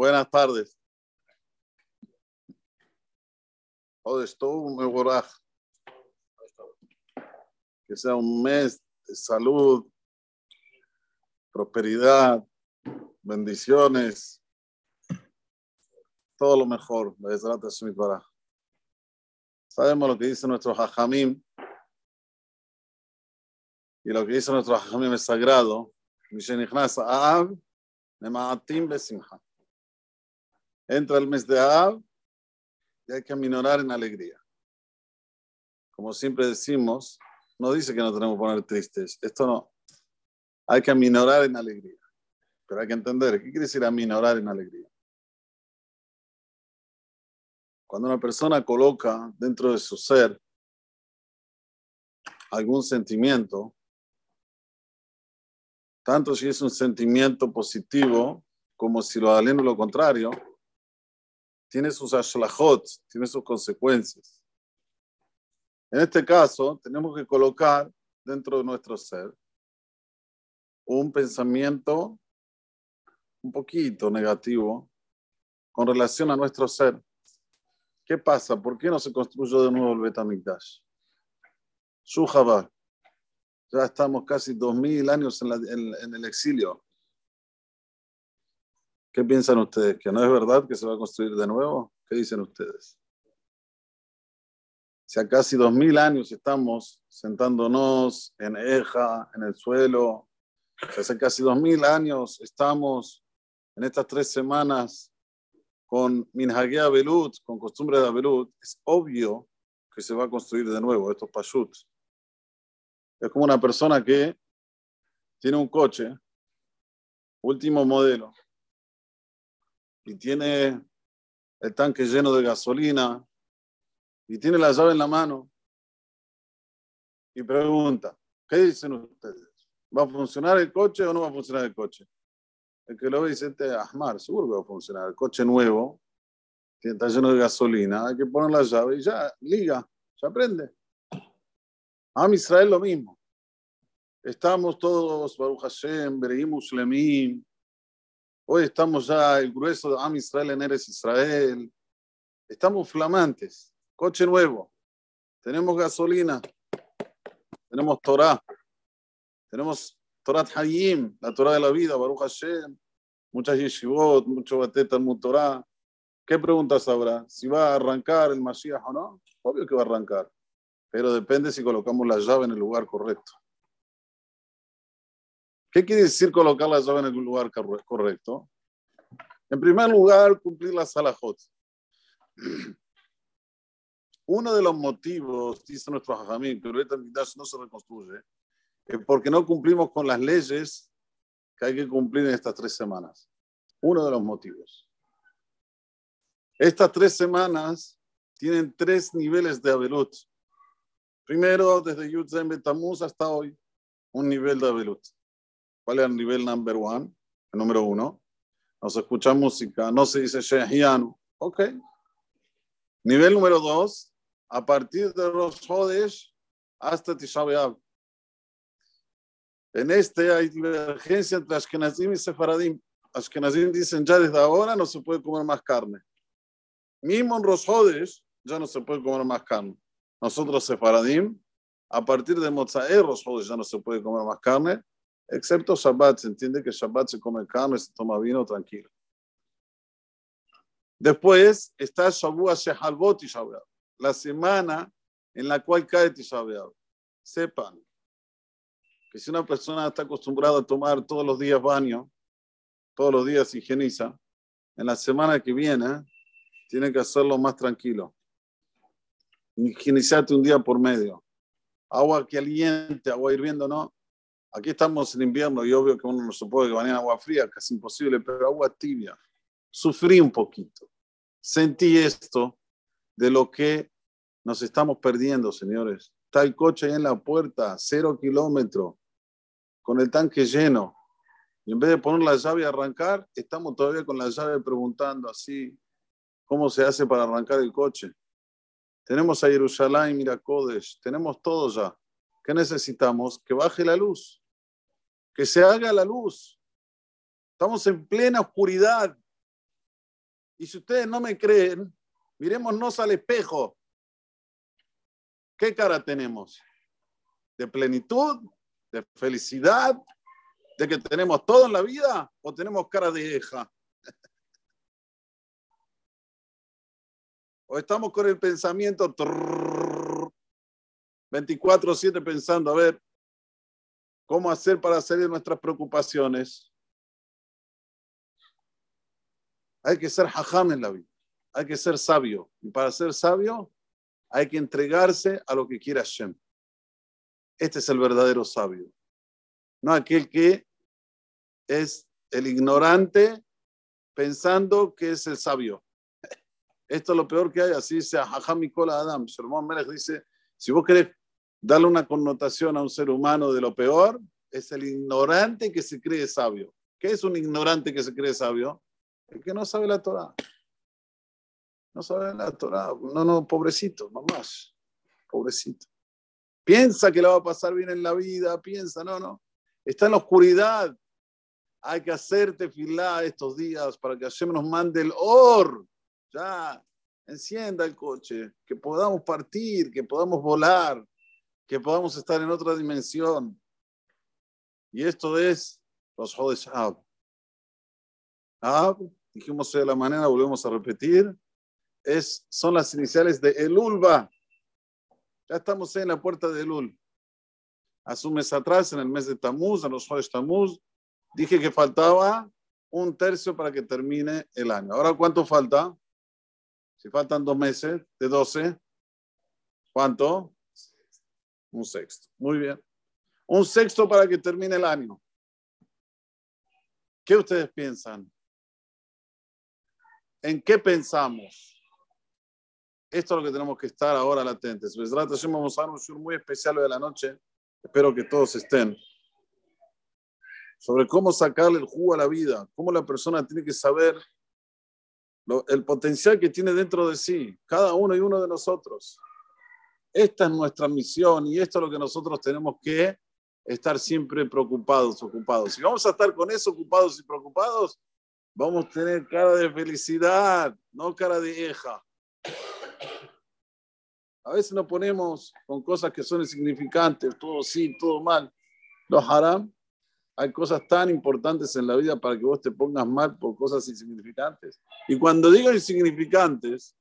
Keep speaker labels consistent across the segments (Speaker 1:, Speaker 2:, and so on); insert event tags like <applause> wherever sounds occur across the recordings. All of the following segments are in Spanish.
Speaker 1: Buenas tardes. Boraj. Que sea un mes de salud, prosperidad, bendiciones, todo lo mejor. Sabemos lo que dice nuestro Jajamim y lo que dice nuestro Jajamim es sagrado. Entra el mes de Ab y hay que minorar en alegría. Como siempre decimos, no dice que no tenemos que poner tristes. Esto no. Hay que aminorar en alegría. Pero hay que entender, ¿qué quiere decir aminorar en alegría? Cuando una persona coloca dentro de su ser algún sentimiento, tanto si es un sentimiento positivo como si lo aleno lo contrario, tiene sus ashlahot, tiene sus consecuencias. En este caso, tenemos que colocar dentro de nuestro ser un pensamiento un poquito negativo con relación a nuestro ser. ¿Qué pasa? ¿Por qué no se construyó de nuevo el Betamikdash? Shuhaba. Ya estamos casi dos mil años en, el exilio. ¿Qué piensan ustedes? ¿Que no es verdad que se va a construir de nuevo? ¿Qué dicen ustedes? Si a casi dos mil años estamos sentándonos en Eja, en el suelo, hace casi dos mil años estamos en estas tres semanas con Minhagia Belut, con costumbre de Belut, es obvio que se va a construir de nuevo estos pashut. Es como una persona que tiene un coche, último modelo, y tiene el tanque lleno de gasolina y tiene la llave en la mano y pregunta, ¿qué dicen ustedes? ¿Va a funcionar el coche o no va a funcionar el coche? El que lo ve dice, este Ahmar, seguro que va a funcionar. El coche nuevo, está lleno de gasolina, hay que poner la llave y ya, liga, ya prende. Am Israel lo mismo. Estamos todos, Baruch Hashem, Berehim Muslemim, Hoy estamos ya el grueso de Am Israel en Eres Israel. Estamos flamantes. Coche nuevo. Tenemos gasolina. Tenemos Torah. Tenemos Torah Hayim, la Torah de la vida, Baruch Hashem. Muchas yeshivot, mucho bateta al Torah. ¿Qué preguntas habrá? ¿Si va a arrancar el Mashiach o no? Obvio que va a arrancar. Pero depende si colocamos la llave en el lugar correcto. ¿Qué quiere decir colocar la llave en el lugar correcto? En primer lugar, cumplir la salahot. <clears throat> Uno de los motivos, dice nuestro Jajamín, que ahorita no se reconstruye, es porque no cumplimos con las leyes que hay que cumplir en estas tres semanas. Uno de los motivos. Estas tres semanas tienen tres niveles de Abelut. Primero, desde Yutzem Betamuz hasta hoy, un nivel de Abelut. ¿Cuál es el nivel number one? El número uno. No se escucha música, no se dice Shehianu. Ok. Nivel número dos, a partir de los Hodesh hasta Tisha En este hay divergencia entre Ashkenazim y Sefaradim. Ashkenazim dicen ya desde ahora no se puede comer más carne. Mismo en los Hodesh ya no se puede comer más carne. Nosotros Sefaradim, a partir de Mozaer, los Hodesh ya no se puede comer más carne excepto Shabbat. Se entiende que Shabbat se come carne, se toma vino tranquilo. Después está Shabbat Shehalbot y Shabbat, la semana en la cual cae Tisha Sepan que si una persona está acostumbrada a tomar todos los días baño, todos los días higieniza, en la semana que viene tiene que hacerlo más tranquilo. Higienizarte un día por medio. Agua caliente, agua hirviendo, no. Aquí estamos en invierno y obvio que uno no supone que bañar agua fría, casi imposible, pero agua tibia. Sufrí un poquito. Sentí esto de lo que nos estamos perdiendo, señores. Está el coche ahí en la puerta, cero kilómetros, con el tanque lleno. Y en vez de poner la llave y arrancar, estamos todavía con la llave preguntando así, ¿cómo se hace para arrancar el coche? Tenemos a Jerusalén, Miracodes, tenemos todo ya. ¿Qué necesitamos? Que baje la luz que se haga la luz. Estamos en plena oscuridad. Y si ustedes no me creen, mirémonos al espejo. ¿Qué cara tenemos? ¿De plenitud? ¿De felicidad? ¿De que tenemos todo en la vida? ¿O tenemos cara de hija? ¿O estamos con el pensamiento 24-7 pensando, a ver, ¿cómo hacer para salir de nuestras preocupaciones? Hay que ser hajam en la vida, hay que ser sabio. Y para ser sabio hay que entregarse a lo que quiera Hashem. Este es el verdadero sabio. No aquel que es el ignorante pensando que es el sabio. <laughs> Esto es lo peor que hay, así dice Hajam Adam. Salomón Melech dice, si vos querés darle una connotación a un ser humano de lo peor, es el ignorante que se cree sabio. ¿Qué es un ignorante que se cree sabio? El que no sabe la Torah. No sabe la Torah. No, no, pobrecito, mamás. Pobrecito. Piensa que le va a pasar bien en la vida, piensa, no, no. Está en la oscuridad. Hay que hacerte filar estos días para que Hashem nos mande el or. Ya, encienda el coche, que podamos partir, que podamos volar, que podamos estar en otra dimensión. Y esto es los Jodes Ab. Ab dijimos de la manera, volvemos a repetir, es, son las iniciales de Elulba. Ya estamos en la puerta de Elul. Hace un mes atrás, en el mes de Tamuz, en los jueves Tamuz, dije que faltaba un tercio para que termine el año. Ahora, ¿cuánto falta? Si faltan dos meses, de 12, ¿cuánto? Un sexto. Muy bien. Un sexto para que termine el año. ¿Qué ustedes piensan? ¿En qué pensamos? Esto es lo que tenemos que estar ahora latentes. Vamos a dar un show muy especial de la noche. Espero que todos estén. Sobre cómo sacarle el jugo a la vida, cómo la persona tiene que saber el potencial que tiene dentro de sí, cada uno y uno de nosotros. Esta es nuestra misión y esto es lo que nosotros tenemos que estar siempre preocupados, ocupados. Si vamos a estar con eso ocupados y preocupados, Vamos a tener cara de felicidad, no cara de hija. A veces nos ponemos con cosas que son insignificantes, todo sí, todo mal. Los haram, hay cosas tan importantes en la vida para que vos te pongas mal por cosas insignificantes. Y cuando digo insignificantes,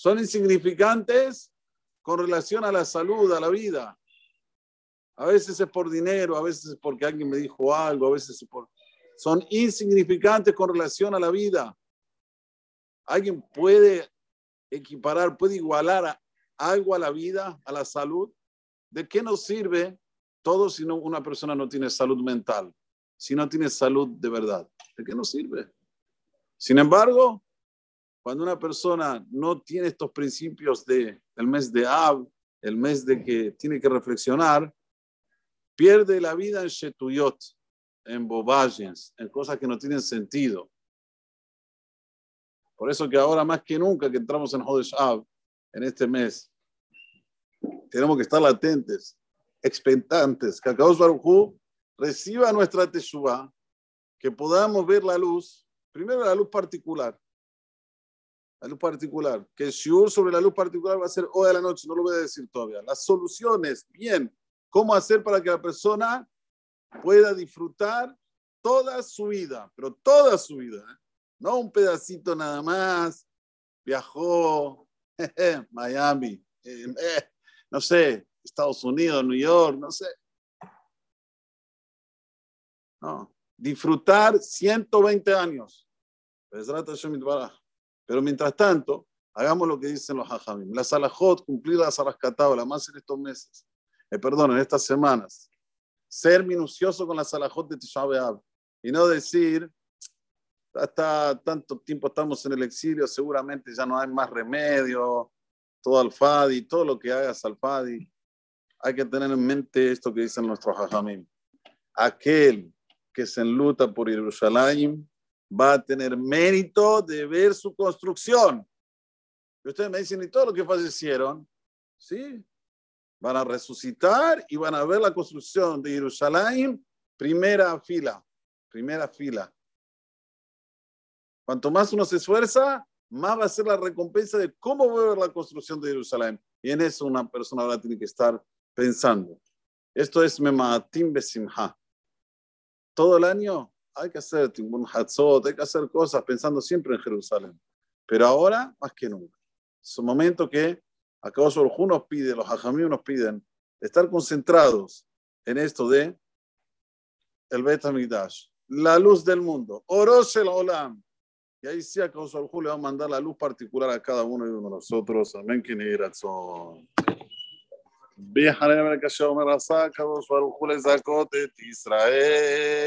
Speaker 1: son insignificantes con relación a la salud, a la vida. A veces es por dinero, a veces es porque alguien me dijo algo, a veces es por son insignificantes con relación a la vida. ¿Alguien puede equiparar, puede igualar algo a la vida, a la salud? ¿De qué nos sirve todo si no, una persona no tiene salud mental? Si no tiene salud de verdad, ¿de qué nos sirve? Sin embargo, cuando una persona no tiene estos principios de el mes de Ab, el mes de que tiene que reflexionar, pierde la vida en Shetuyot, en bobagens, en cosas que no tienen sentido. Por eso que ahora más que nunca que entramos en Hodesh Av, en este mes, tenemos que estar latentes, expectantes, que Akadosh Baruj reciba nuestra teshuva, que podamos ver la luz, primero la luz particular, la luz particular, que el shiur sobre la luz particular va a ser hoy a la noche, no lo voy a decir todavía. Las soluciones, bien, cómo hacer para que la persona pueda disfrutar toda su vida, pero toda su vida, ¿eh? no un pedacito nada más, viajó <laughs> Miami, eh, no sé, Estados Unidos, New York, no sé. No, disfrutar 120 años. Pero mientras tanto, hagamos lo que dicen los hajamim. La salahot, cumplir la la más en estos meses. Eh, perdón, en estas semanas ser minucioso con la salahot de Tisha y no decir, hasta tanto tiempo estamos en el exilio, seguramente ya no hay más remedio, todo al Fadi, todo lo que hagas al Fadi. Hay que tener en mente esto que dicen nuestros hajamim. Aquel que se enluta por Jerusalén va a tener mérito de ver su construcción. Y ustedes me dicen, ¿y todo lo que fallecieron? Sí, Van a resucitar y van a ver la construcción de Jerusalén, primera fila, primera fila. Cuanto más uno se esfuerza, más va a ser la recompensa de cómo va a ver la construcción de Jerusalén. Y en eso una persona ahora tiene que estar pensando. Esto es Mematim Besimha. Todo el año hay que hacer Timbun Hatzot, hay que hacer cosas pensando siempre en Jerusalén. Pero ahora, más que nunca. Es un momento que acá los nos pide, los hajamim nos piden estar concentrados en esto de el Bet la luz del mundo, Oros el Olam. Y ahí sí, a causa le va a mandar la luz particular a cada uno de nosotros. Amén. Que ni razón. ביחד עם הקשה אומר עשה, הקדוש ברוך הוא לזכות את ישראל.